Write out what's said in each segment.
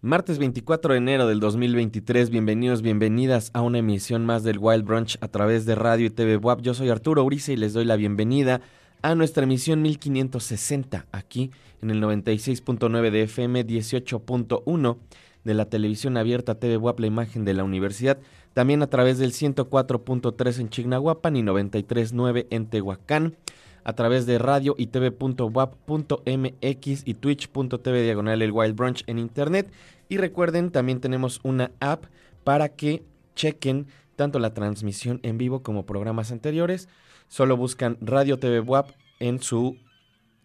Martes 24 de enero del 2023, bienvenidos, bienvenidas a una emisión más del Wild Brunch a través de radio y TV WAP. Yo soy Arturo Uriza y les doy la bienvenida a nuestra emisión 1560 aquí en el 96.9 de FM, 18.1 de la televisión abierta TV WAP, la imagen de la universidad, también a través del 104.3 en Chignahuapan y 93.9 en Tehuacán a través de radio y tv.wap.mx y twitch.tv diagonal el Wild Brunch en internet. Y recuerden, también tenemos una app para que chequen tanto la transmisión en vivo como programas anteriores. Solo buscan Radio TV WAP en su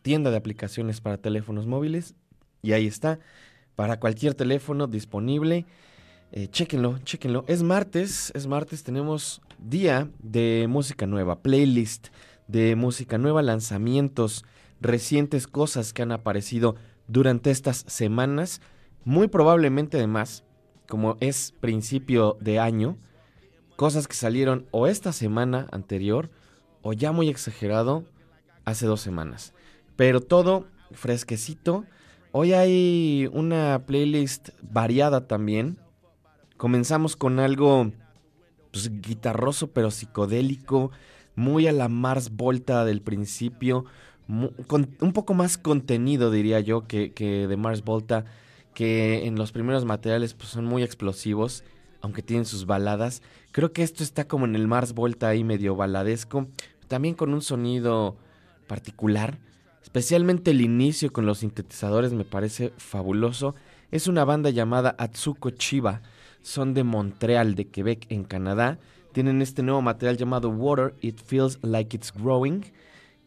tienda de aplicaciones para teléfonos móviles y ahí está. Para cualquier teléfono disponible. Eh, chéquenlo, chéquenlo. Es martes, es martes, tenemos día de música nueva, playlist de música nueva, lanzamientos recientes, cosas que han aparecido durante estas semanas, muy probablemente además, como es principio de año, cosas que salieron o esta semana anterior o ya muy exagerado hace dos semanas. Pero todo fresquecito. Hoy hay una playlist variada también. Comenzamos con algo pues, guitarroso pero psicodélico muy a la Mars Volta del principio, con, un poco más contenido diría yo que, que, de Mars Volta, que en los primeros materiales pues, son muy explosivos, aunque tienen sus baladas. Creo que esto está como en el Mars Volta ahí medio baladesco, también con un sonido particular. Especialmente el inicio con los sintetizadores me parece fabuloso. Es una banda llamada Atsuko Chiba. Son de Montreal, de Quebec, en Canadá. Tienen este nuevo material llamado Water, It Feels Like It's Growing.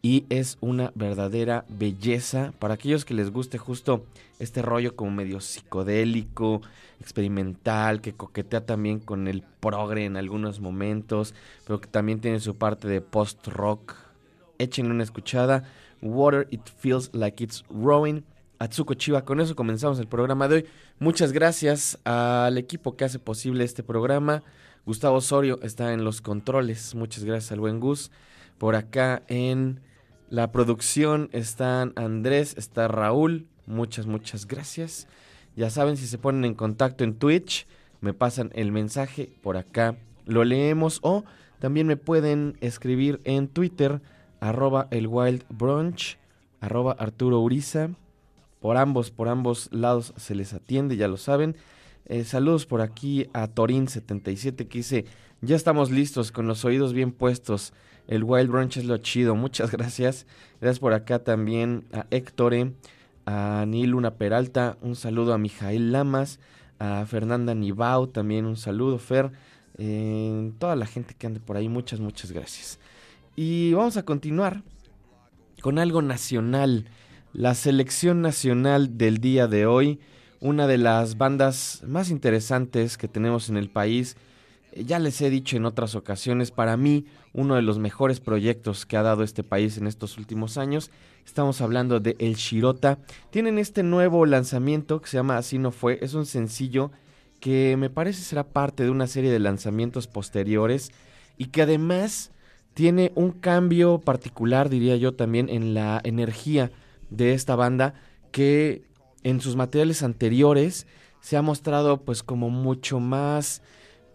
Y es una verdadera belleza para aquellos que les guste justo este rollo como medio psicodélico, experimental, que coquetea también con el progre en algunos momentos, pero que también tiene su parte de post-rock. Échenle una escuchada. Water, It Feels Like It's Growing. Atsuko Chiba. Con eso comenzamos el programa de hoy. Muchas gracias al equipo que hace posible este programa. Gustavo Osorio está en los controles. Muchas gracias al buen Gus. Por acá en la producción están Andrés, está Raúl. Muchas, muchas gracias. Ya saben, si se ponen en contacto en Twitch, me pasan el mensaje por acá. Lo leemos o también me pueden escribir en Twitter, arroba el Wild Brunch, arroba Arturo Uriza. Por ambos, por ambos lados se les atiende, ya lo saben. Eh, saludos por aquí a Torin77 que dice, ya estamos listos con los oídos bien puestos. El Wild Brunch es lo chido. Muchas gracias. Gracias por acá también a Héctor, a Niluna Peralta. Un saludo a Mijail Lamas, a Fernanda Nibau también un saludo, Fer. Toda la gente que ande por ahí, muchas, muchas gracias. Y vamos a continuar con algo nacional. La selección nacional del día de hoy una de las bandas más interesantes que tenemos en el país. Eh, ya les he dicho en otras ocasiones, para mí uno de los mejores proyectos que ha dado este país en estos últimos años. Estamos hablando de El Shirota. Tienen este nuevo lanzamiento que se llama Así no fue. Es un sencillo que me parece será parte de una serie de lanzamientos posteriores y que además tiene un cambio particular, diría yo también, en la energía de esta banda que en sus materiales anteriores se ha mostrado pues como mucho más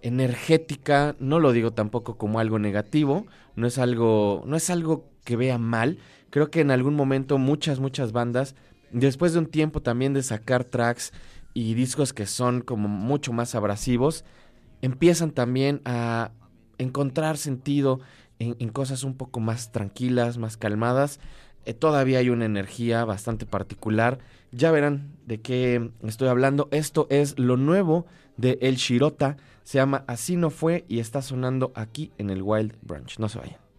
energética, no lo digo tampoco como algo negativo, no es algo no es algo que vea mal. Creo que en algún momento muchas muchas bandas después de un tiempo también de sacar tracks y discos que son como mucho más abrasivos, empiezan también a encontrar sentido en, en cosas un poco más tranquilas, más calmadas. Eh, todavía hay una energía bastante particular ya verán de qué estoy hablando. Esto es lo nuevo de El Shirota. Se llama Así no fue y está sonando aquí en el Wild Branch. No se vayan.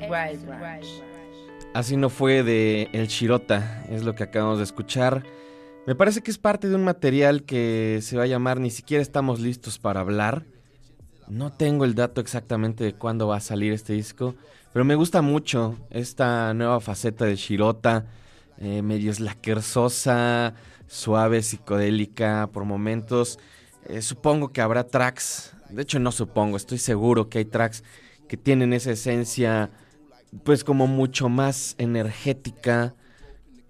Wild. Así no fue de El Shirota, es lo que acabamos de escuchar. Me parece que es parte de un material que se va a llamar Ni siquiera estamos listos para hablar. No tengo el dato exactamente de cuándo va a salir este disco, pero me gusta mucho esta nueva faceta de Shirota, eh, medio eslaquerzosa, suave, psicodélica por momentos. Eh, supongo que habrá tracks, de hecho no supongo, estoy seguro que hay tracks que tienen esa esencia pues como mucho más energética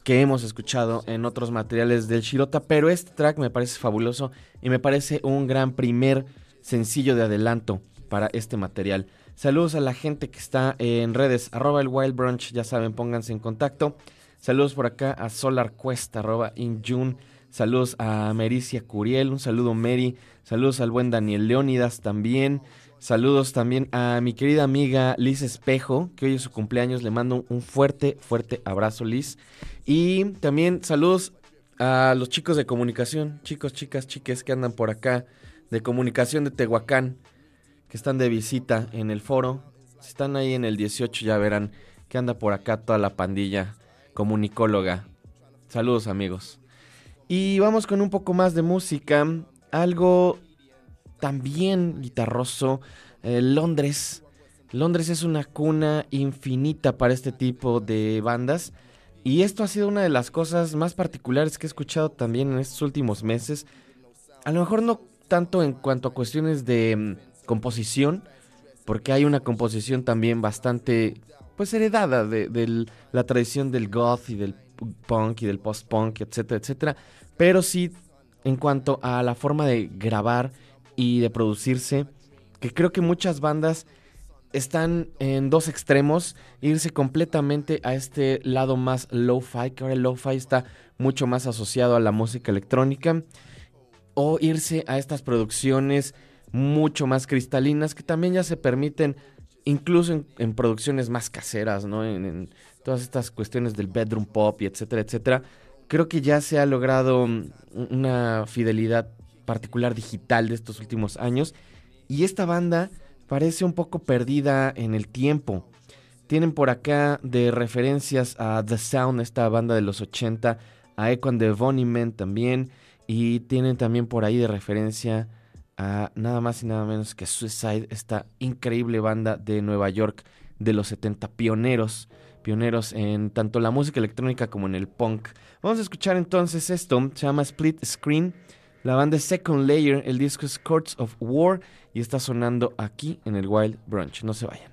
que hemos escuchado en otros materiales del Shirota, pero este track me parece fabuloso y me parece un gran primer sencillo de adelanto para este material. Saludos a la gente que está en redes, arroba el Wild Brunch, ya saben, pónganse en contacto. Saludos por acá a Solar Quest, arroba Injun. Saludos a Mericia Curiel, un saludo Mary. Saludos al buen Daniel Leónidas también. Saludos también a mi querida amiga Liz Espejo, que hoy es su cumpleaños. Le mando un fuerte, fuerte abrazo, Liz. Y también saludos a los chicos de comunicación, chicos, chicas, chiques que andan por acá, de comunicación de Tehuacán, que están de visita en el foro. Si están ahí en el 18 ya verán que anda por acá toda la pandilla comunicóloga. Saludos amigos. Y vamos con un poco más de música. Algo también guitarroso. Eh, Londres. Londres es una cuna infinita para este tipo de bandas. Y esto ha sido una de las cosas más particulares que he escuchado también en estos últimos meses. A lo mejor no tanto en cuanto a cuestiones de mm, composición, porque hay una composición también bastante pues heredada de, la tradición del goth y del punk y del post-punk, etcétera, etcétera. Pero sí en cuanto a la forma de grabar y de producirse, que creo que muchas bandas están en dos extremos, irse completamente a este lado más lo-fi, que ahora el lo-fi está mucho más asociado a la música electrónica, o irse a estas producciones mucho más cristalinas que también ya se permiten incluso en, producciones más caseras, ¿no? En, en, todas estas cuestiones del bedroom pop y etcétera, etcétera. Creo que ya se ha logrado una fidelidad particular digital de estos últimos años. Y esta banda parece un poco perdida en el tiempo. Tienen por acá de referencias a The Sound, esta banda de los 80, a Echo and the también. Y tienen también por ahí de referencia a nada más y nada menos que Suicide, esta increíble banda de Nueva York de los 70, pioneros, pioneros en tanto la música electrónica como en el punk. Vamos a escuchar entonces esto, se llama Split Screen. La banda es Second Layer, el disco es Courts of War y está sonando aquí en el Wild Brunch. No se vayan.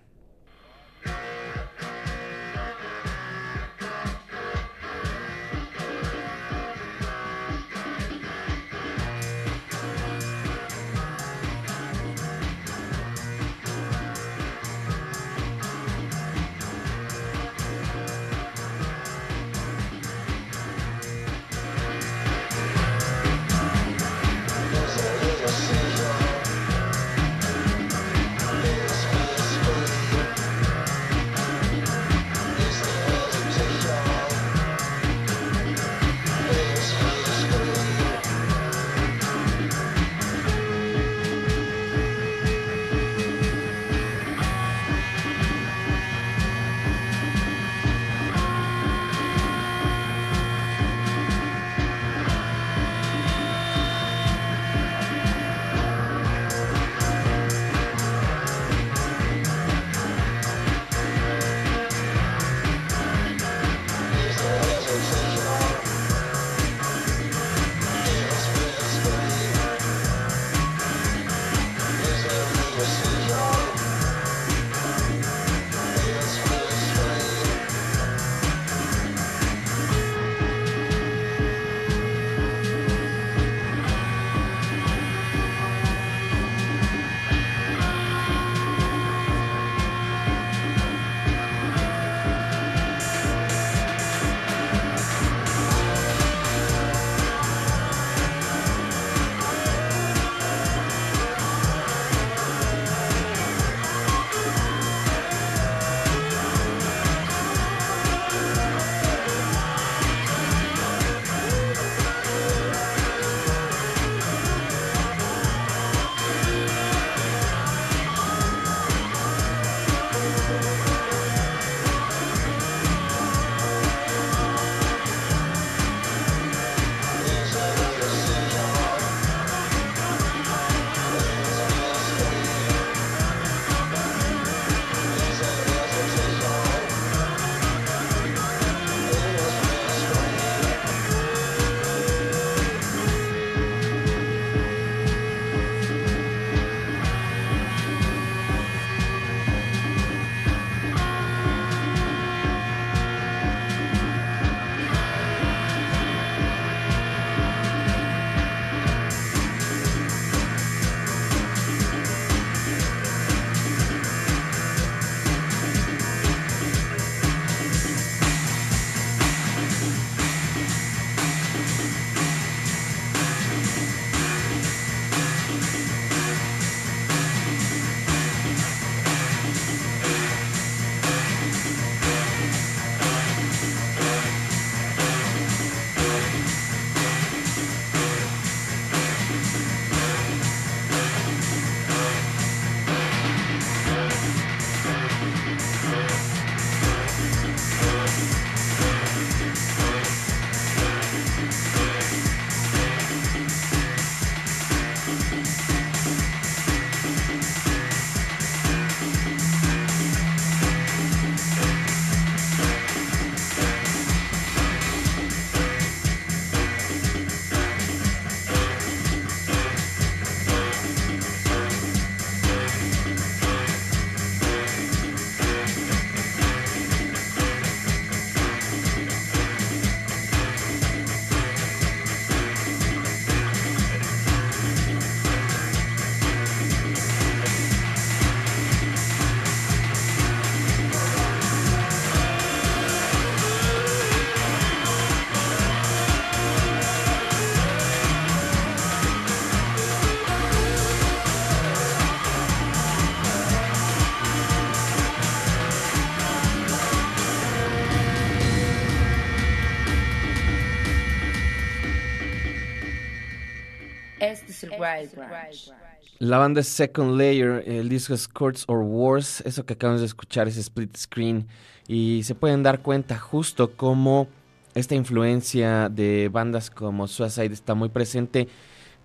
La banda es Second Layer, el disco es Courts or Wars, eso que acabamos de escuchar es Split Screen y se pueden dar cuenta justo cómo esta influencia de bandas como Suicide está muy presente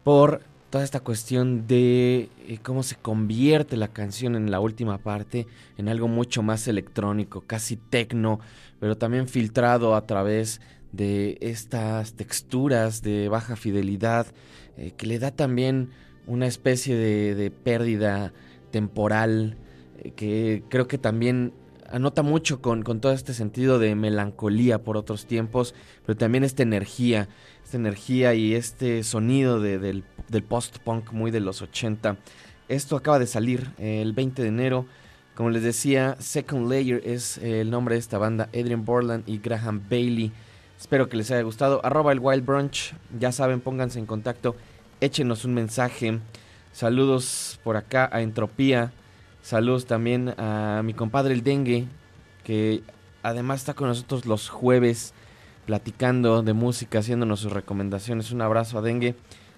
por toda esta cuestión de eh, cómo se convierte la canción en la última parte en algo mucho más electrónico, casi tecno, pero también filtrado a través de estas texturas de baja fidelidad eh, que le da también una especie de, pérdida temporal eh, que creo que también anota mucho con, todo este sentido de melancolía por otros tiempos, pero también esta energía, esta energía y este sonido del, post-punk muy de los 80. Esto acaba de salir el 20 de enero. Como les decía, Second Layer es el nombre de esta banda, Adrian Borland y Graham Bailey. Espero que les haya gustado. Arroba el Wild Brunch. Ya saben, pónganse en contacto échenos un mensaje. Saludos por acá a Entropía. Saludos también a mi compadre el Dengue, que además está con nosotros los jueves platicando de música, haciéndonos sus recomendaciones. Un abrazo a Dengue.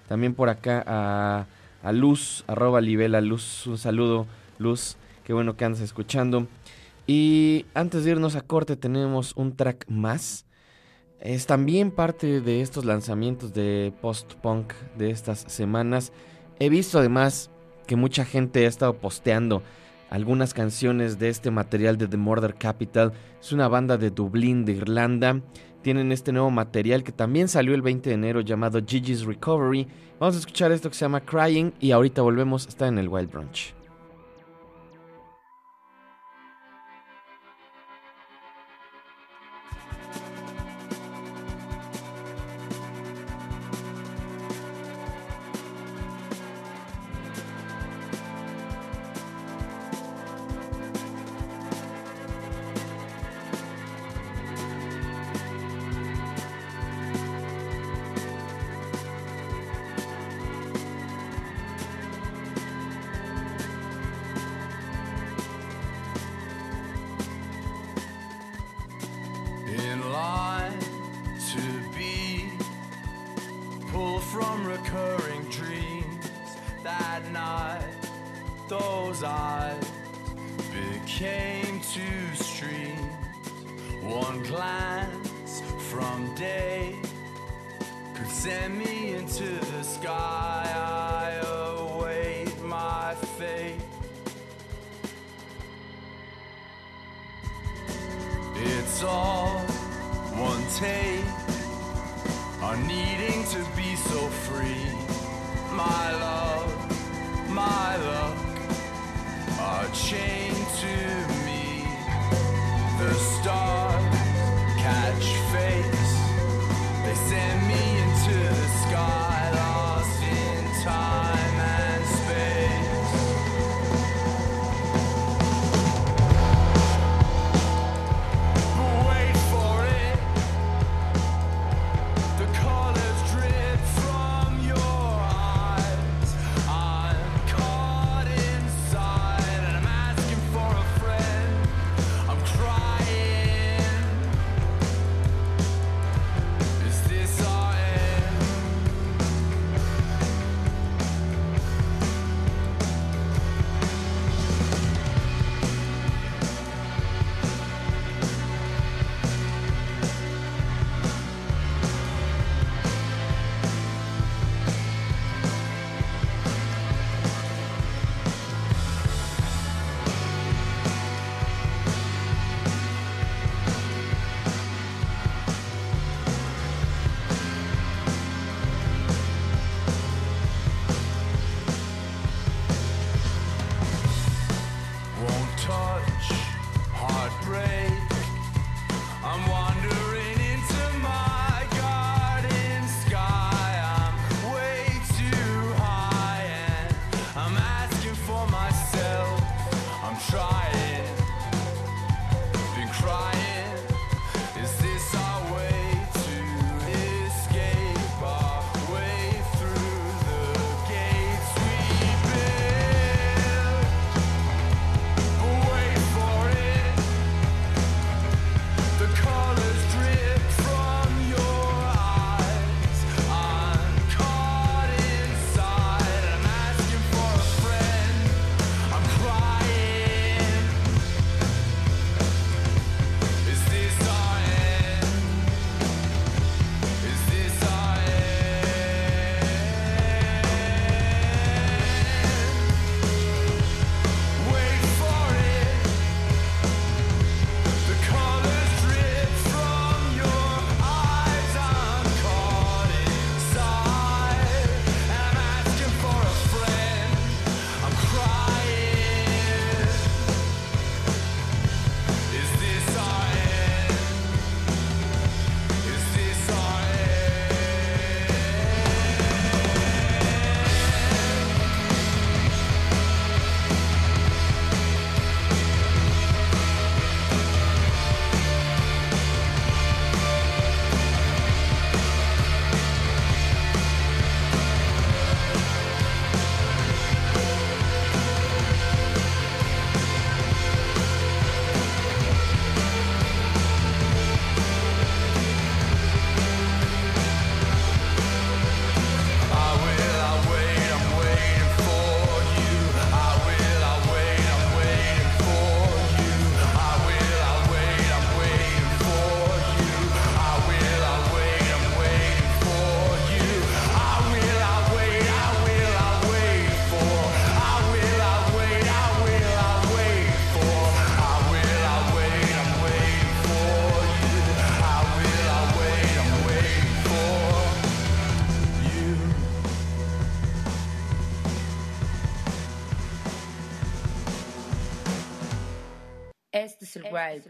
También por acá a, a Luz, arroba Libela Luz. Un saludo, Luz. Qué bueno que andas escuchando. Y antes de irnos a corte tenemos un track más es también parte de estos lanzamientos de post-punk de estas semanas. He visto además que mucha gente ha estado posteando algunas canciones de este material de The Murder Capital. Es una banda de Dublín, de Irlanda. Tienen este nuevo material que también salió el 20 de enero llamado Gigi's Recovery. Vamos a escuchar esto que se llama Crying y ahorita volvemos. Está en el Wild Brunch. take on needing to be so free. My love, my luck are chained to me. The stars catch face, they send me. El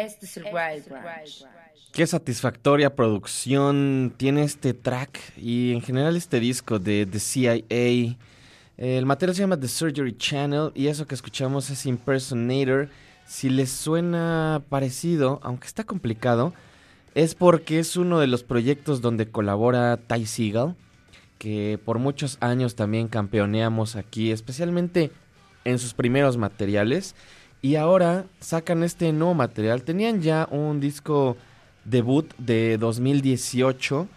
Este es el Wild Branch. Qué satisfactoria producción tiene este track y en general este disco de The CIA. El material se llama The Surgery Channel y eso que escuchamos es Impersonator. Si les suena parecido, aunque está complicado, es porque es uno de los proyectos donde colabora Ty Seagal, que por muchos años también campeoneamos aquí, especialmente en sus primeros materiales. Y ahora sacan este nuevo material. Tenían ya un disco debut de 2018.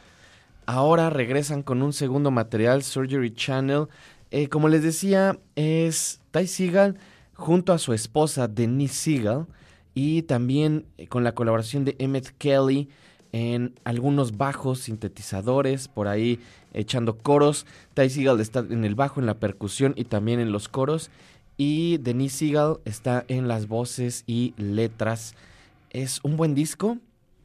Ahora regresan con un segundo material, Surgery Channel. Eh, como les decía, es Ty Seagal junto a su esposa Denise Seagal y también eh, con la colaboración de Emmett Kelly en algunos bajos sintetizadores, por ahí echando coros. Ty Seagal está en el bajo, en la percusión y también en los coros. Y Denise Seagal está en las voces y letras. Es un buen disco,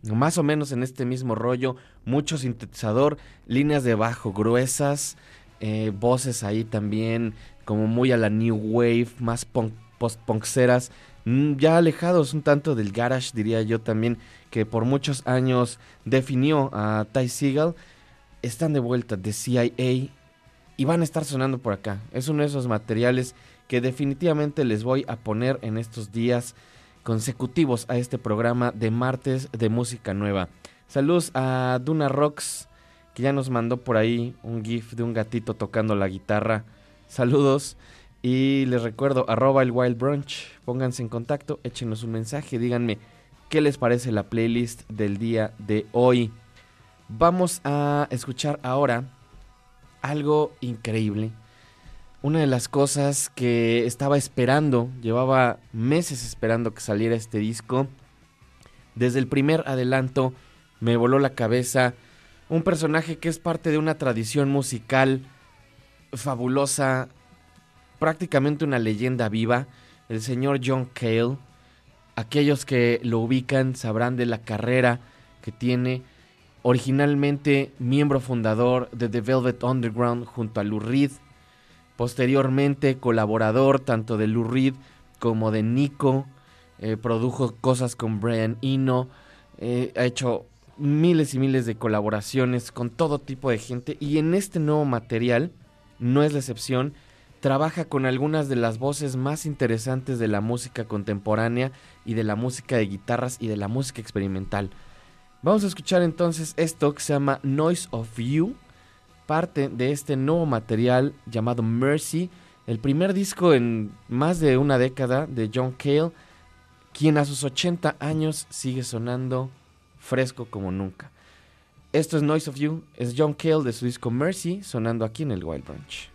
más o menos en este mismo rollo. Mucho sintetizador, líneas de bajo gruesas, eh, voces ahí también como muy a la new wave, más punk, post-punkceras. mm, Ya alejados un tanto del garage, diría yo también, que por muchos años definió a Ty Seagal. Están de vuelta de CIA y van a estar sonando por acá. Es uno de esos materiales que definitivamente les voy a poner en estos días consecutivos a este programa de martes de música nueva. Saludos a Duna Rocks, que ya nos mandó por ahí un GIF de un gatito tocando la guitarra. Saludos. Y les recuerdo, arroba el Wild Brunch. Pónganse en contacto, échenos un mensaje, díganme qué les parece la playlist del día de hoy. Vamos a escuchar ahora algo increíble. Una de las cosas que estaba esperando, llevaba meses esperando que saliera este disco. Desde el primer adelanto me voló la cabeza un personaje que es parte de una tradición musical fabulosa, prácticamente una leyenda viva, el señor John Cale. Aquellos que lo ubican sabrán de la carrera que tiene. Originalmente miembro fundador de The Velvet Underground junto a Lou Reed. Posteriormente colaborador tanto de Lou Reed como de Nico. Eh, produjo cosas con Brian Eno. Eh, ha hecho miles y miles de colaboraciones con todo tipo de gente. Y en este nuevo material, no es la excepción, trabaja con algunas de las voces más interesantes de la música contemporánea y de la música de guitarras y de la música experimental. Vamos a escuchar entonces esto que se llama Noise of You, parte de este nuevo material llamado Mercy, el primer disco en más de una década de John Cale, quien a sus 80 años sigue sonando fresco como nunca. Esto es Noise of You, es John Cale de su disco Mercy, sonando aquí en el Wild Branch.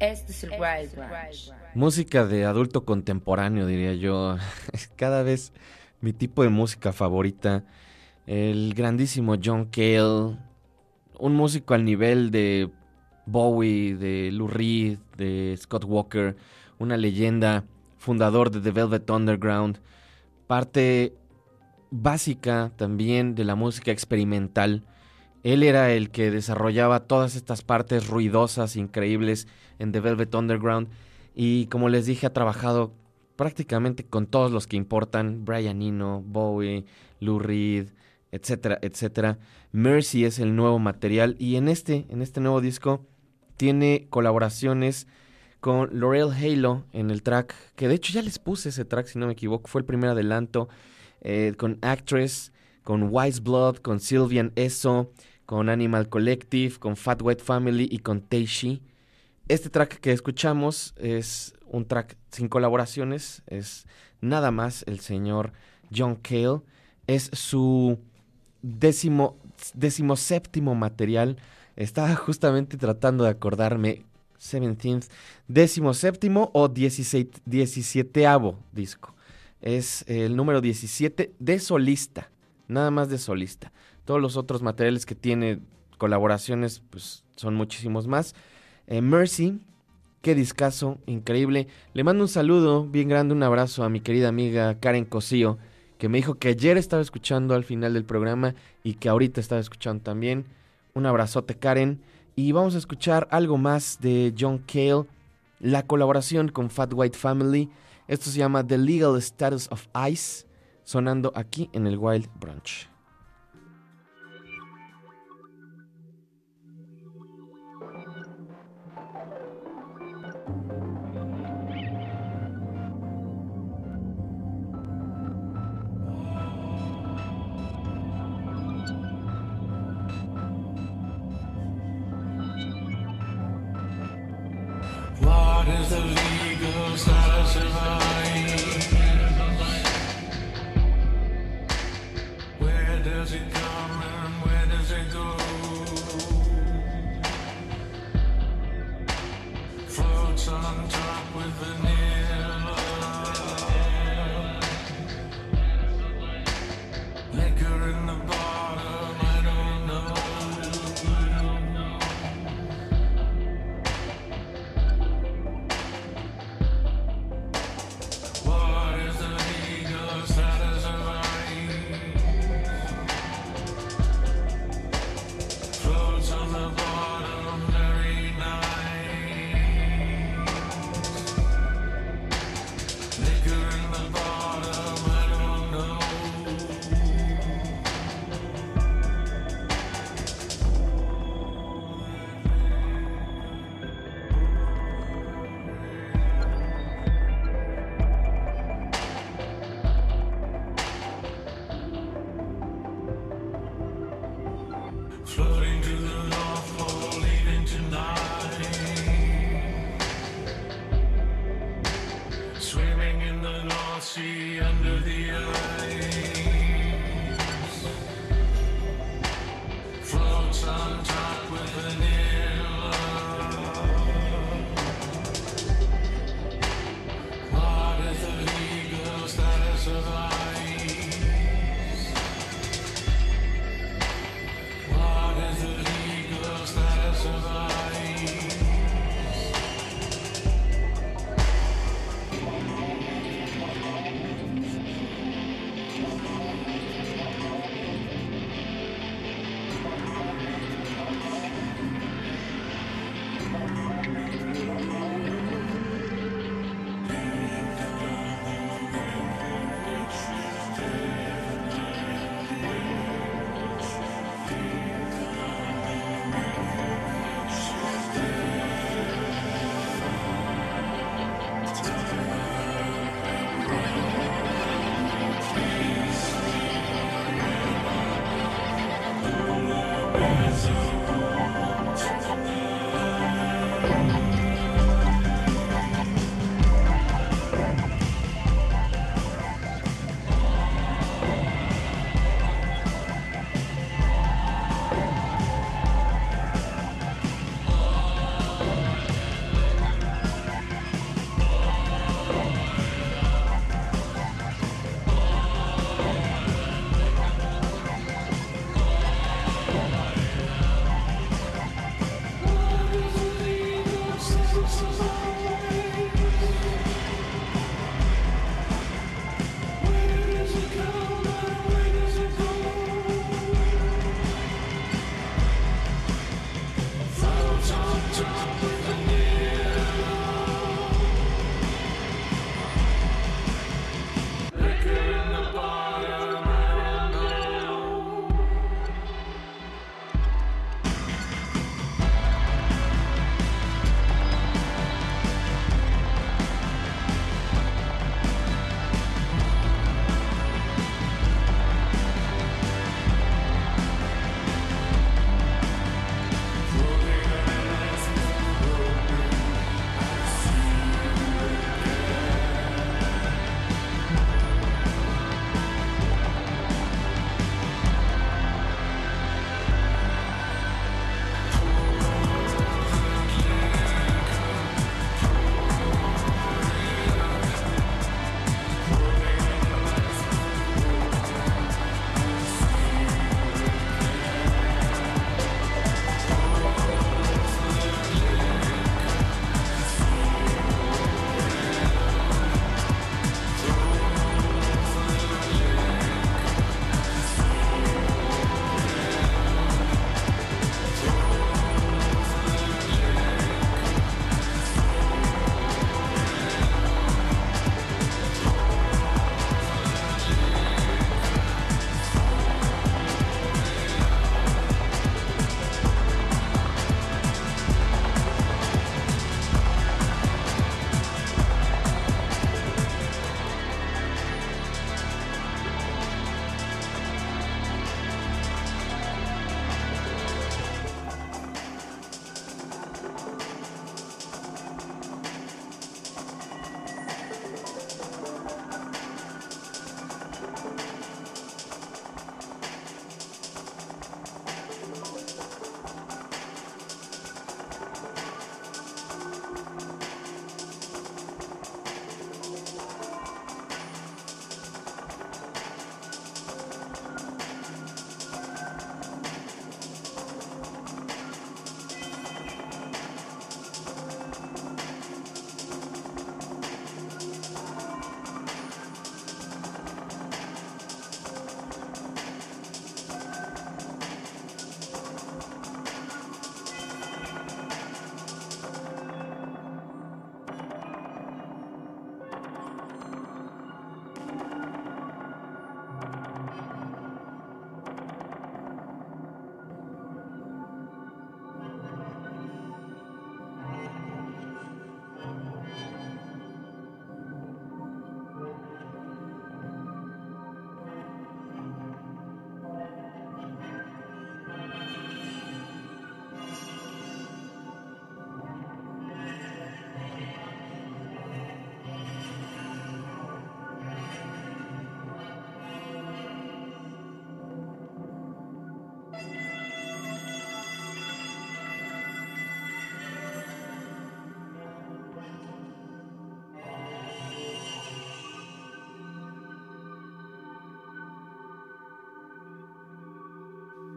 Este es el Wild Música de adulto contemporáneo, diría yo. Cada vez mi tipo de música favorita. El grandísimo John Cale. Un músico al nivel de Bowie, de Lou Reed, de Scott Walker. Una leyenda, fundador de The Velvet Underground. Parte básica también de la música experimental. Él era el que desarrollaba todas estas partes ruidosas, increíbles en The Velvet Underground. Y como les dije, ha trabajado prácticamente con todos los que importan. Brian Eno, Bowie, Lou Reed, etcétera, etcétera. Mercy es el nuevo material. Y en este, en este nuevo disco, tiene colaboraciones con Laurel Halo en el track. Que de hecho ya les puse ese track, si no me equivoco. Fue el primer adelanto. Eh, con Actress, con Wise Blood, con Sylvian Eso, con Animal Collective, con Fat White Family y con Teishi. Este track que escuchamos es un track sin colaboraciones, es nada más el señor John Cale. Es su décimo, décimo séptimo material. Estaba justamente tratando de acordarme. 17th, décimo séptimo o 16, 17 disco. Es el número 17 de solista, nada más de solista. Todos los otros materiales que tiene colaboraciones, pues son muchísimos más. Eh, Mercy, qué discazo, increíble. Le mando un saludo bien grande, un abrazo a mi querida amiga Karen Cosío, que me dijo que ayer estaba escuchando al final del programa y que ahorita estaba escuchando también. Un abrazote, Karen. Y vamos a escuchar algo más de John Cale, la colaboración con Fat White Family. Esto se llama The Legal Status of Ice, sonando aquí en el Wild Brunch. Does it come and where does it go? Floats on top with vanilla.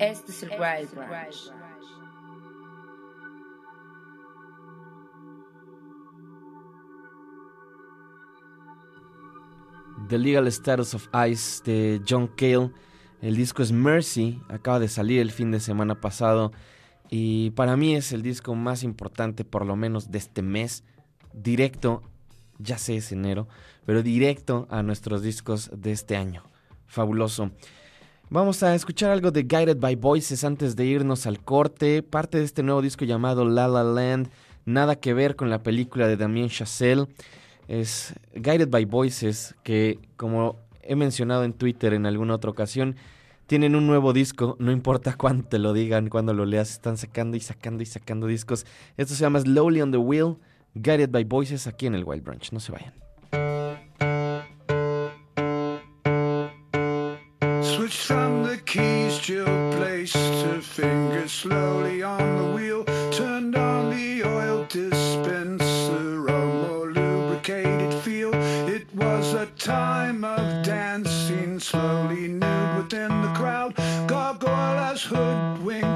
Este es el Wild Branch. The Legal Status of Ice de John Cale. El disco es Mercy, acaba de salir el fin de semana pasado y para mí es el disco más importante por lo menos de este mes, directo, ya sé es enero, pero directo a nuestros discos de este año. Fabuloso. Vamos a escuchar algo de Guided by Voices antes de irnos al corte, parte de este nuevo disco llamado La La Land, nada que ver con la película de Damien Chazelle es Guided by Voices, que como he mencionado en Twitter en alguna otra ocasión, tienen un nuevo disco, no importa cuánto te lo digan, cuando lo leas, están sacando y sacando y sacando discos. Esto se llama Slowly on the Wheel, Guided by Voices, aquí en el Wild Branch, no se vayan. was hoodwinked.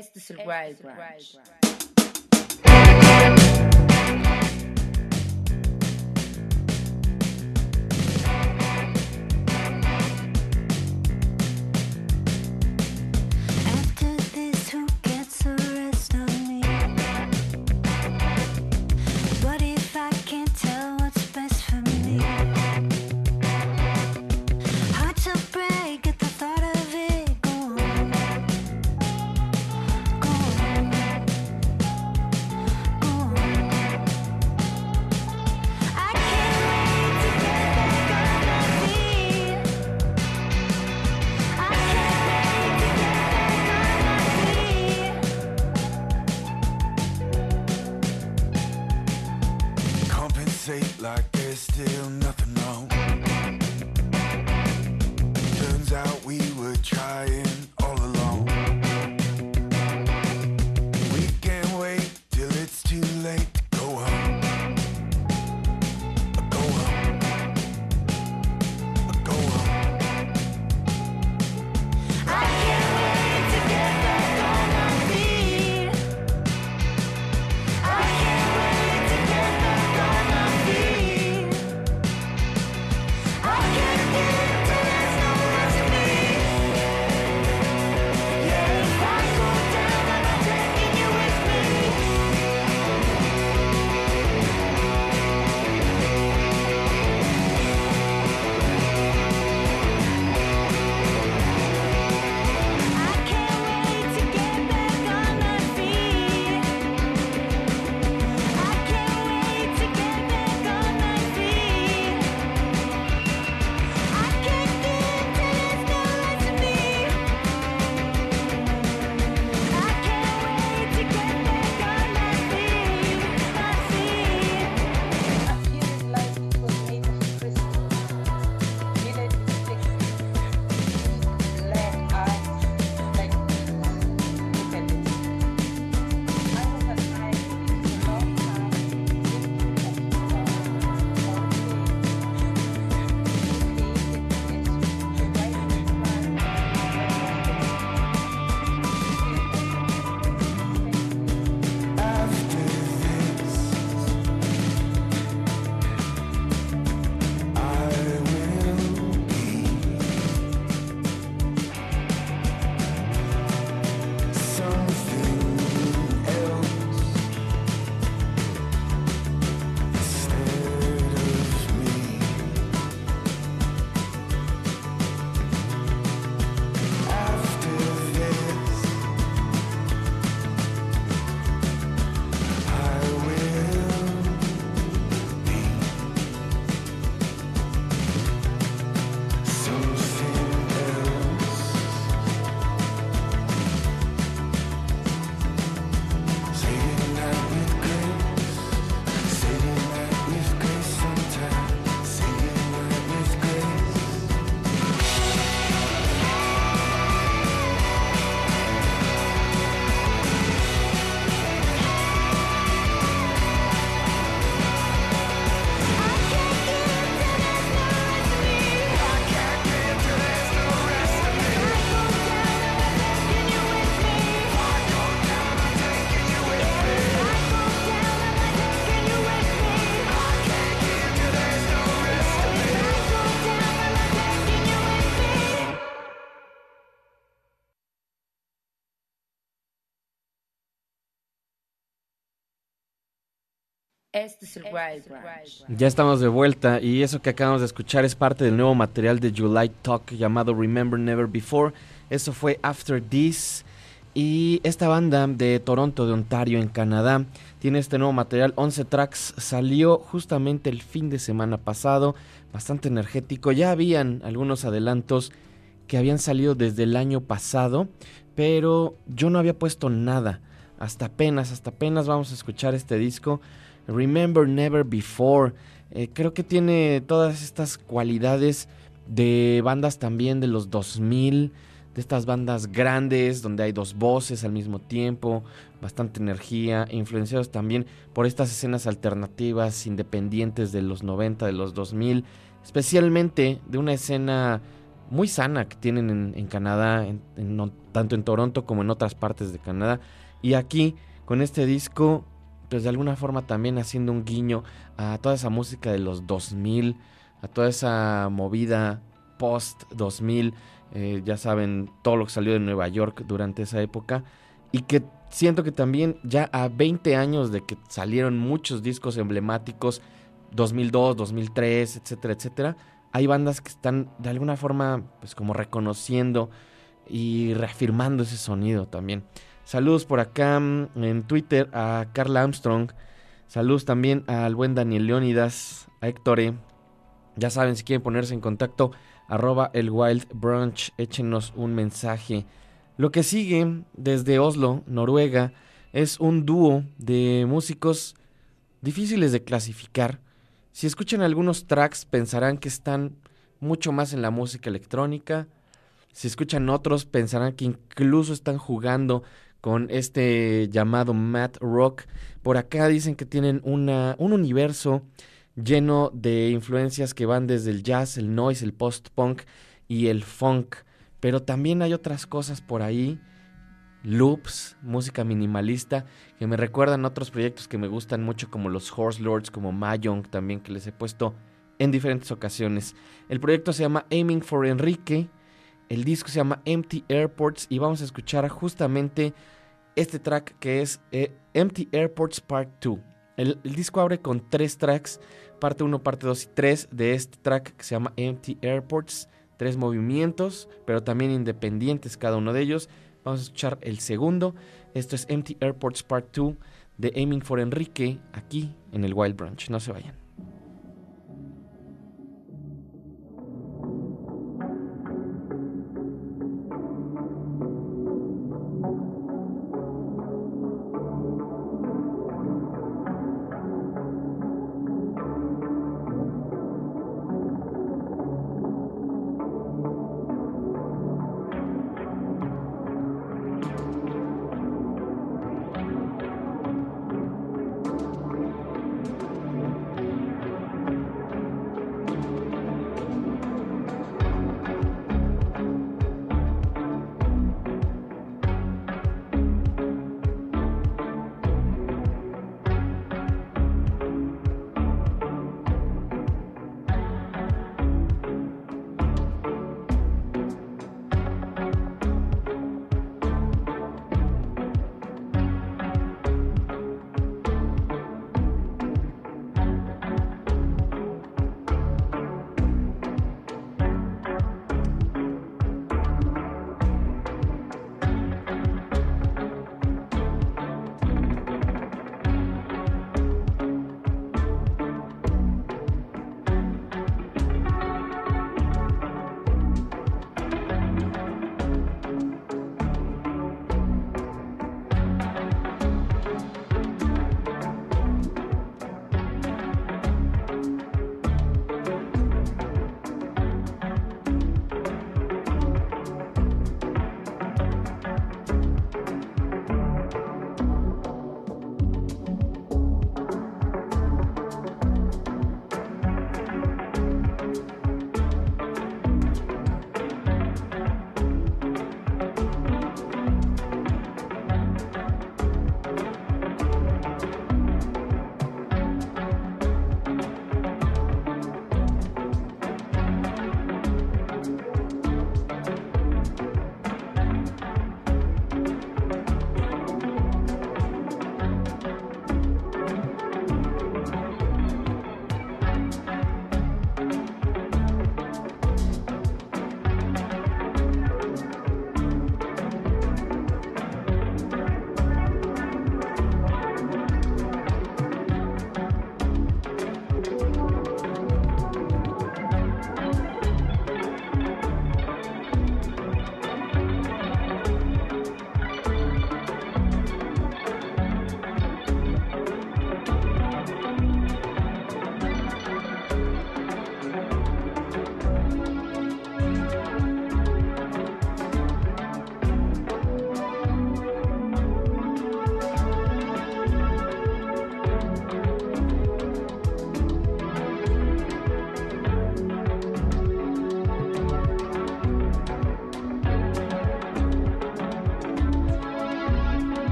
Best Survivors. Ya estamos de vuelta y eso que acabamos de escuchar es parte del nuevo material de July Talk llamado Remember Never Before. Eso fue After This. Y esta banda de Toronto, de Ontario, en Canadá, tiene este nuevo material, 11 tracks, salió justamente el fin de semana pasado, bastante energético, ya habían algunos adelantos que habían salido desde el año pasado, pero yo no había puesto nada, hasta apenas, hasta apenas vamos a escuchar este disco, Remember Never Before. Eh, creo que tiene todas estas cualidades de bandas también de los 2000, de estas bandas grandes donde hay dos voces al mismo tiempo, bastante energía, influenciados también por estas escenas alternativas independientes de los 90, de los 2000, especialmente de una escena muy sana que tienen en, Canadá, tanto en Toronto como en otras partes de Canadá. Y aquí, con este disco, pues de alguna forma también haciendo un guiño a toda esa música de los 2000, a toda esa movida post 2000, eh, ya saben, todo lo que salió de Nueva York durante esa época, y que siento que también ya a 20 años de que salieron muchos discos emblemáticos, 2002, 2003, etcétera, etcétera, hay bandas que están de alguna forma pues como reconociendo y reafirmando ese sonido también. Saludos por acá mm, en Twitter a Carla Armstrong. Saludos también al buen Daniel Leónidas, a Héctor. Ya saben, si quieren ponerse en contacto, arroba el Wild échenos un mensaje. Lo que sigue desde Oslo, Noruega, es un dúo de músicos difíciles de clasificar. Si escuchan algunos tracks pensarán que están mucho más en la música electrónica. Si escuchan otros pensarán que incluso están jugando con este llamado Math Rock. Por acá dicen que tienen una, un universo lleno de influencias que van desde el jazz, el noise, el post-punk y el funk. Pero también hay otras cosas por ahí, loops, música minimalista, que me recuerdan otros proyectos que me gustan mucho como los Horse Lords, como Mayong también, que les he puesto en diferentes ocasiones. El proyecto se llama Aiming for Enrique, el disco se llama Empty Airports y vamos a escuchar justamente este track que es eh, Empty Airports Part 2. El, el disco abre con tres tracks, parte 1, parte 2 y 3 de este track que se llama Empty Airports. Tres movimientos, pero también independientes cada uno de ellos. Vamos a escuchar el segundo. Esto es Empty Airports Part 2 de Aiming for Enrique aquí en el Wild Brunch. No se vayan.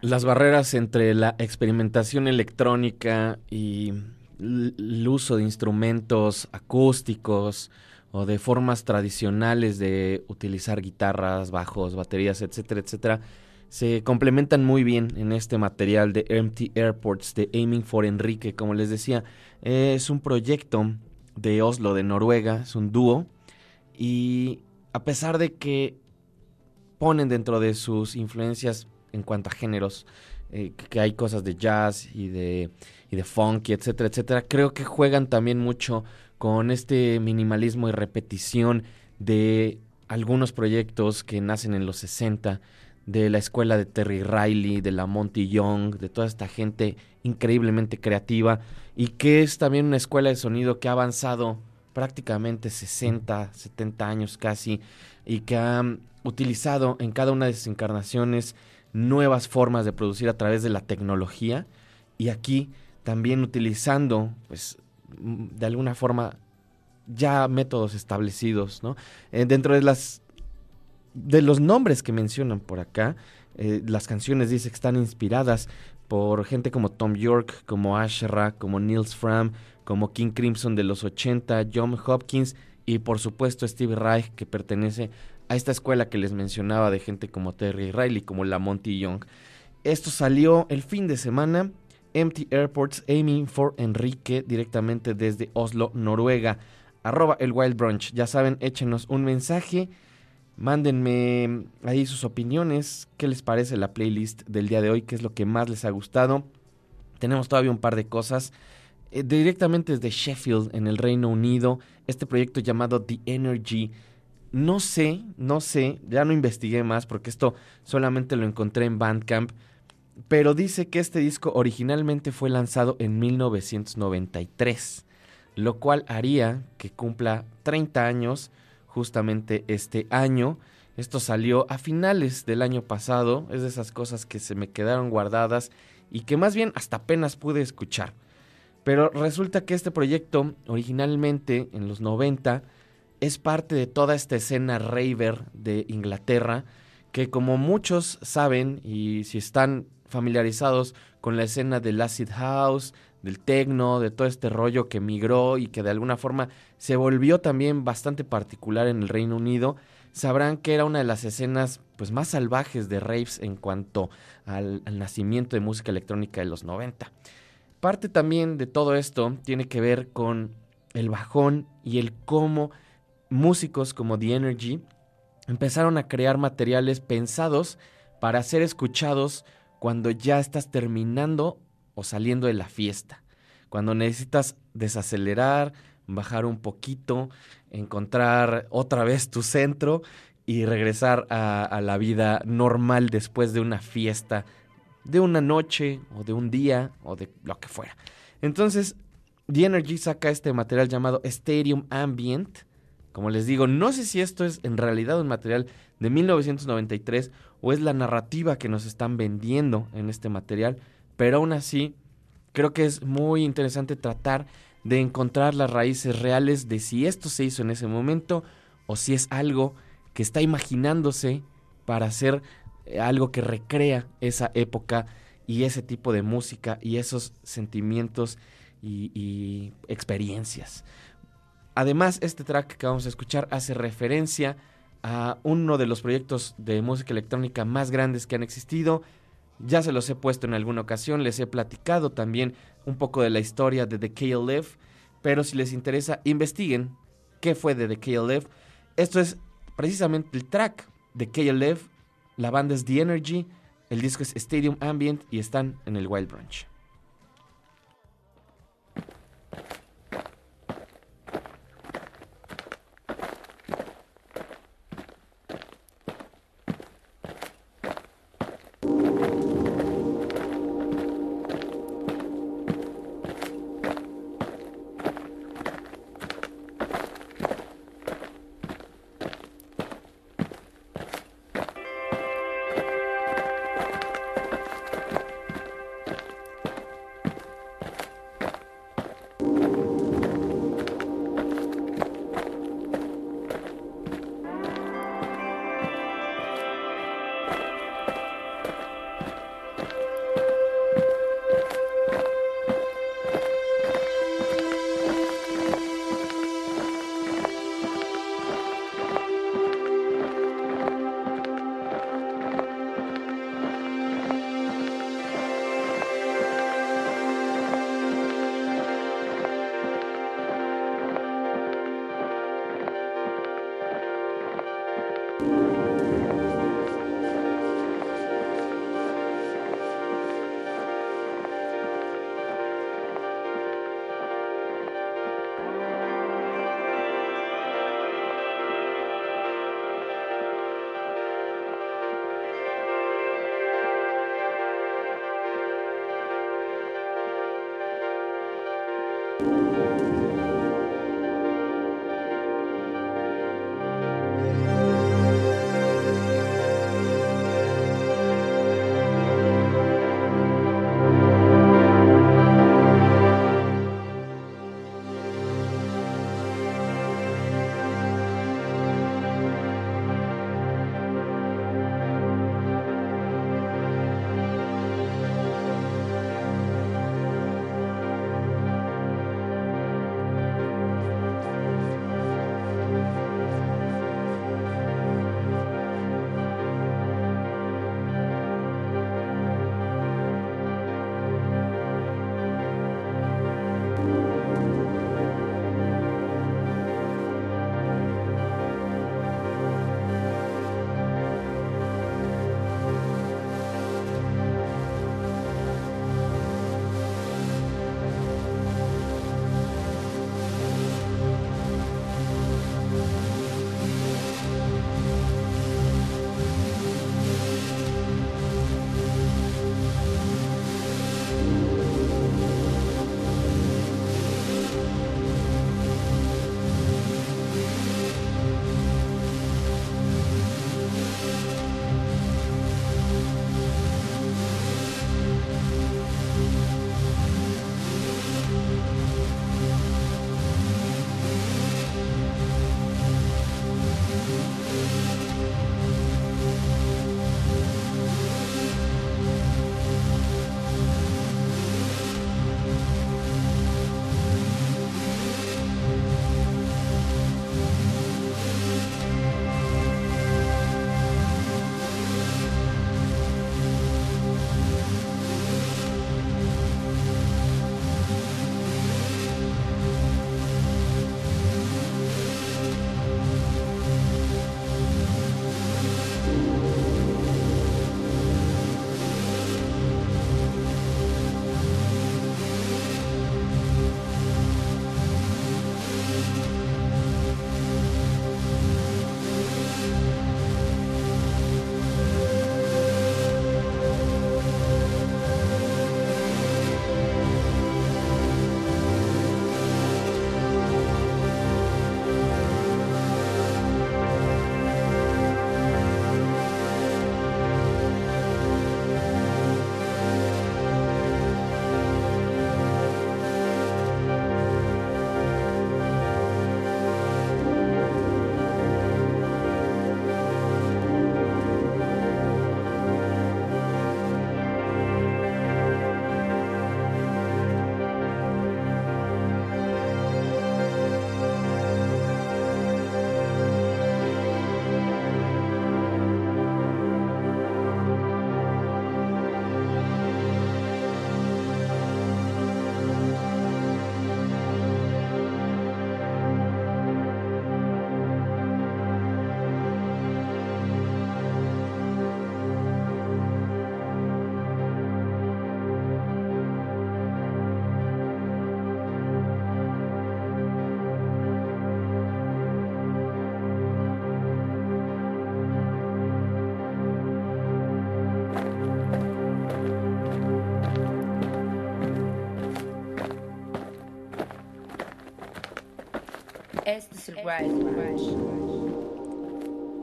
Las barreras entre la experimentación electrónica y el uso de instrumentos acústicos o de formas tradicionales de utilizar guitarras, bajos, baterías, etcétera, etcétera, se complementan muy bien en este material de Empty Airports de Aiming for Enrique. Como les decía, es un proyecto de Oslo, de Noruega, es un dúo y a pesar de que ponen dentro de sus influencias en cuanto a géneros, eh, que- hay cosas de jazz y de, y de funk, y etcétera, etcétera. Creo que juegan también mucho con este minimalismo y repetición de algunos proyectos que nacen en los 60, de la escuela de Terry Riley, de la Monty Young, de toda esta gente increíblemente creativa y que es también una escuela de sonido que ha avanzado prácticamente 60, 70 años casi y que ha utilizado en cada una de sus encarnaciones nuevas formas de producir a través de la tecnología y aquí también utilizando pues mm, de alguna forma ya métodos establecidos, ¿no? Eh, dentro de las de los nombres que mencionan por acá, eh, las canciones dice que están inspiradas por gente como Tom York, como Asherah, como Nils Fram, como King Crimson de los 80, John Hopkins y por supuesto Steve Reich que pertenece a esta escuela que les mencionaba de gente como Terry Riley, como la Monty Young. Esto salió el fin de semana. Empty Airports Aiming for Enrique directamente desde Oslo, Noruega. Arroba el Wild Brunch. Ya saben, échenos un mensaje. Mándenme ahí sus opiniones. ¿Qué les parece la playlist del día de hoy? ¿Qué es lo que más les ha gustado? Tenemos todavía un par de cosas. Eh, directamente desde Sheffield, en el Reino Unido, este proyecto llamado The Energy. No sé, no sé, ya no investigué más porque esto solamente lo encontré en Bandcamp, pero dice que este disco originalmente fue lanzado en 1993, lo cual haría que cumpla 30 años justamente este año. Esto salió a finales del año pasado, es de esas cosas que se me quedaron guardadas y que más bien hasta apenas pude escuchar. Pero resulta que este proyecto originalmente en los 90 es parte de toda esta escena raver de Inglaterra que como muchos saben y si están familiarizados con la escena del acid house, del techno, de todo este rollo que migró y que de alguna forma se volvió también bastante particular en el Reino Unido, sabrán que era una de las escenas pues más salvajes de raves en cuanto al, al nacimiento de música electrónica de los 90. Parte también de todo esto tiene que ver con el bajón y el cómo músicos como The Energy empezaron a crear materiales pensados para ser escuchados cuando ya estás terminando o saliendo de la fiesta. Cuando necesitas desacelerar, bajar un poquito, encontrar otra vez tu centro y regresar a, a la vida normal después de una fiesta, de una noche o de un día o de lo que fuera. Entonces, The Energy saca este material llamado Stadium Ambient. Como les digo, no sé si esto es en realidad un material de 1993 o es la narrativa que nos están vendiendo en este material, pero aún así creo que es muy interesante tratar de encontrar las raíces reales de si esto se hizo en ese momento o si es algo que está imaginándose para hacer algo que recrea esa época y ese tipo de música y esos sentimientos y, experiencias. Además, este track que vamos a escuchar hace referencia a uno de los proyectos de música electrónica más grandes que han existido. Ya se los he puesto en alguna ocasión, les he platicado también un poco de la historia de The KLF, pero si les interesa, investiguen qué fue de The KLF. Esto es precisamente el track de KLF, la banda es The Energy, el disco es Stadium Ambient y están en el Wild Branch.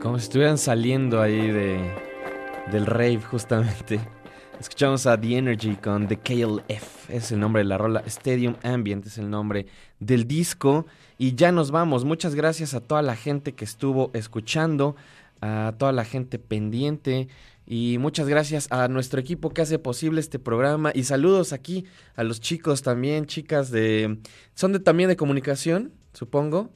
Como si estuvieran saliendo ahí de, del rave, justamente. Escuchamos a The Energy con The KLF, es el nombre de la rola. Stadium Ambient es el nombre del disco. Y ya nos vamos. Muchas gracias a toda la gente que estuvo escuchando, a toda la gente pendiente. Y muchas gracias a nuestro equipo que hace posible este programa. Y saludos aquí a los chicos también, chicas de... ¿Son de, también de comunicación, supongo?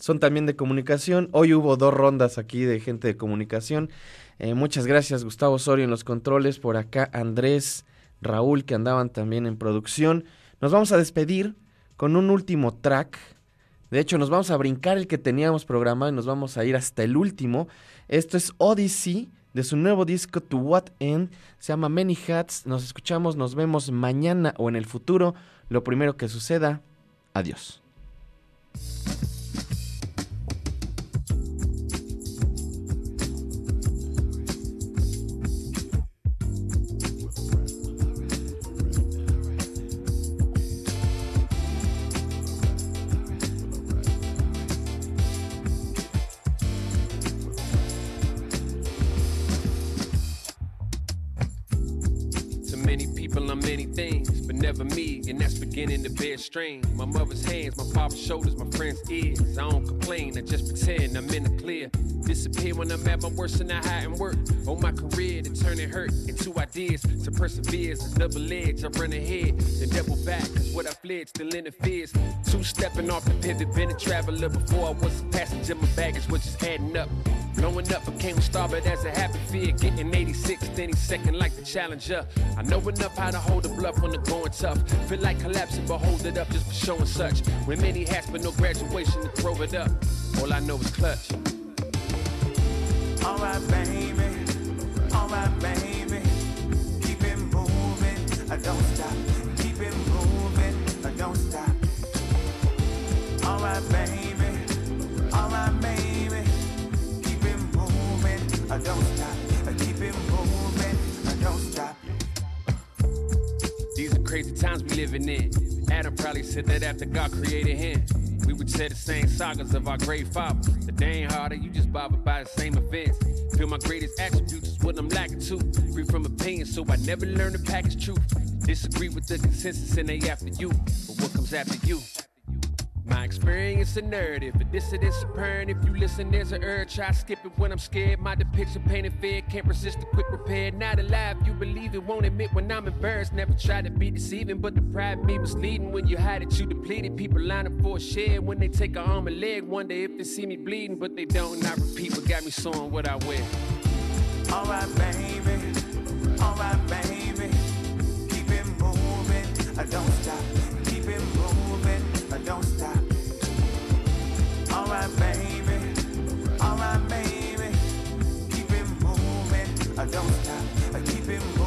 Son también de comunicación. Hoy hubo dos rondas aquí de gente de comunicación. Eh, muchas gracias Gustavo Osorio en los controles, por acá Andrés, Raúl que andaban también en producción. Nos vamos a despedir con un último track. De hecho, nos vamos a brincar el que teníamos programado y nos vamos a ir hasta el último. Esto es Odyssey de su nuevo disco To What End. Se llama Many Hats. Nos escuchamos, nos vemos mañana o en el futuro. Lo primero que suceda. Adiós. Never me, and that's beginning to bear strain. My mother's hands, my father's shoulders, my friend's ears. I don't complain, I just pretend I'm in the clear. Disappear when I'm at my worst and I hide and work on my career to turn it hurt into ideas. To persevere is a double edge. I run ahead, then double back, cause what I fled still interferes. Two stepping off the pivot, been a traveler before I was a passenger. My baggage was just adding up. Blowing up became a star, but as a happy fear, getting 86, then he's second like the challenger. I know enough how to hold a bluff when the going tough. Feel like collapsing, but hold it up just for showing such. With many hats, but no graduation to throw it up. All I know is clutch. Alright, baby. Alright, baby. Keep it moving. I don't stop. Keep it moving. I don't stop. Alright, baby. Crazy times we living in. Adam probably said that after God created him. We would say the same sagas of our great fathers. But they ain't harder, you just bothered by the same events. Feel my greatest attributes is what I'm lacking to. Free from opinion, so I never learn to package truth. Disagree with the consensus and they after you. But what comes after you? My experience a narrative, a dissidence apparent. If you listen, there's an urge. Try skip it when I'm scared. My depiction painted fair, can't resist the quick repair. Not alive, you believe it, won't admit when I'm embarrassed. Never try to be deceiving, but the pride me misleading. When you hide it, you depleted. People line up for a share. When they take an arm and leg, wonder if they see me bleeding, but they don't. I repeat what got me sewing what I wear. Alright, baby. Alright, baby. Keep it moving. I don't stop. I don't stop. I keep it moving.